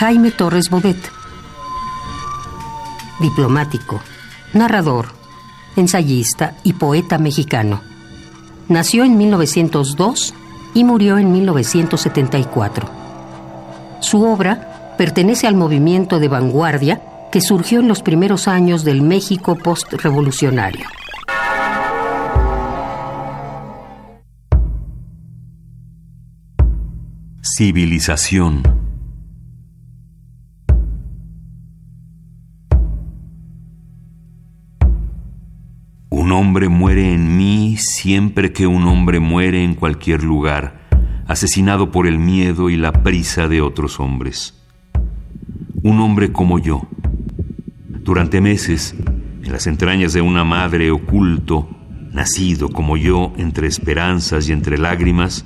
Jaime Torres Bodet. Diplomático, narrador, ensayista y poeta mexicano. Nació en 1902 y murió en 1974. Su obra pertenece al movimiento de vanguardia que surgió en los primeros años del México postrevolucionario. Civilización. Un hombre muere en mí siempre que un hombre muere en cualquier lugar, asesinado por el miedo y la prisa de otros hombres. Un hombre como yo. Durante meses, en las entrañas de una madre oculto, nacido como yo entre esperanzas y entre lágrimas,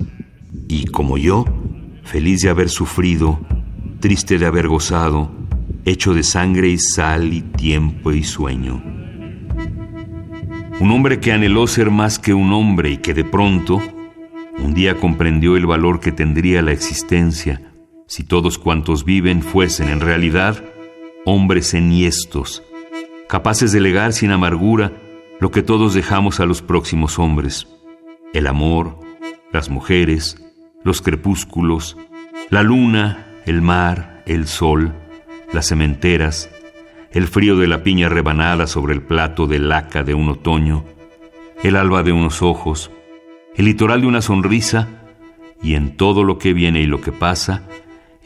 y como yo, feliz de haber sufrido, triste de haber gozado, hecho de sangre y sal y tiempo y sueño. Un hombre que anheló ser más que un hombre y que de pronto un día comprendió el valor que tendría la existencia si todos cuantos viven fuesen en realidad hombres enhiestos, capaces de legar sin amargura lo que todos dejamos a los próximos hombres, el amor, las mujeres, los crepúsculos, la luna, el mar, el sol, las cementeras, el frío de la piña rebanada sobre el plato de laca de un otoño, el alba de unos ojos, el litoral de una sonrisa, y en todo lo que viene y lo que pasa,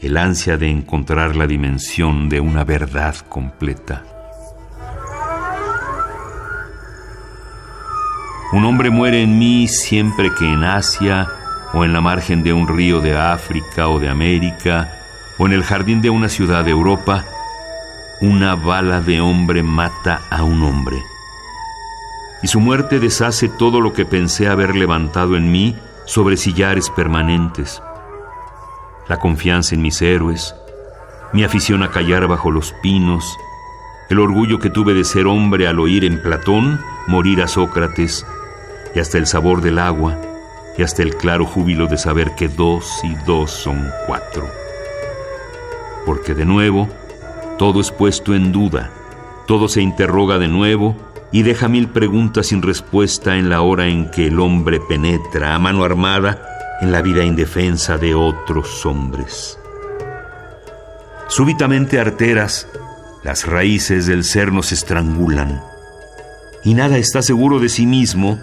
el ansia de encontrar la dimensión de una verdad completa. Un hombre muere en mí siempre que en Asia, o en la margen de un río de África o de América, o en el jardín de una ciudad de Europa, una bala de hombre mata a un hombre. Y su muerte deshace todo lo que pensé haber levantado en mí sobre sillares permanentes. La confianza en mis héroes, mi afición a callar bajo los pinos, el orgullo que tuve de ser hombre al oír en Platón morir a Sócrates, y hasta el sabor del agua, y hasta el claro júbilo de saber que dos y dos son cuatro. Porque de nuevo, todo es puesto en duda, todo se interroga de nuevo y deja mil preguntas sin respuesta en la hora en que el hombre penetra a mano armada en la vida indefensa de otros hombres. Súbitamente arteras, las raíces del ser nos estrangulan, y nada está seguro de sí mismo,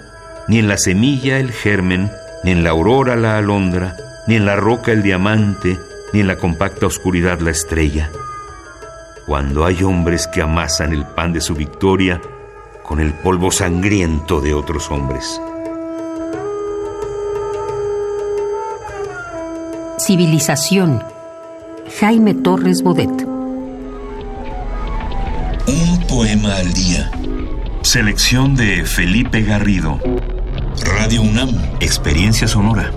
ni en la semilla el germen, ni en la aurora la alondra, ni en la roca el diamante, ni en la compacta oscuridad la estrella. Cuando hay hombres que amasan el pan de su victoria con el polvo sangriento de otros hombres. Civilización. Jaime Torres Bodet. Un poema al día. Selección de Felipe Garrido. Radio UNAM. Experiencia sonora.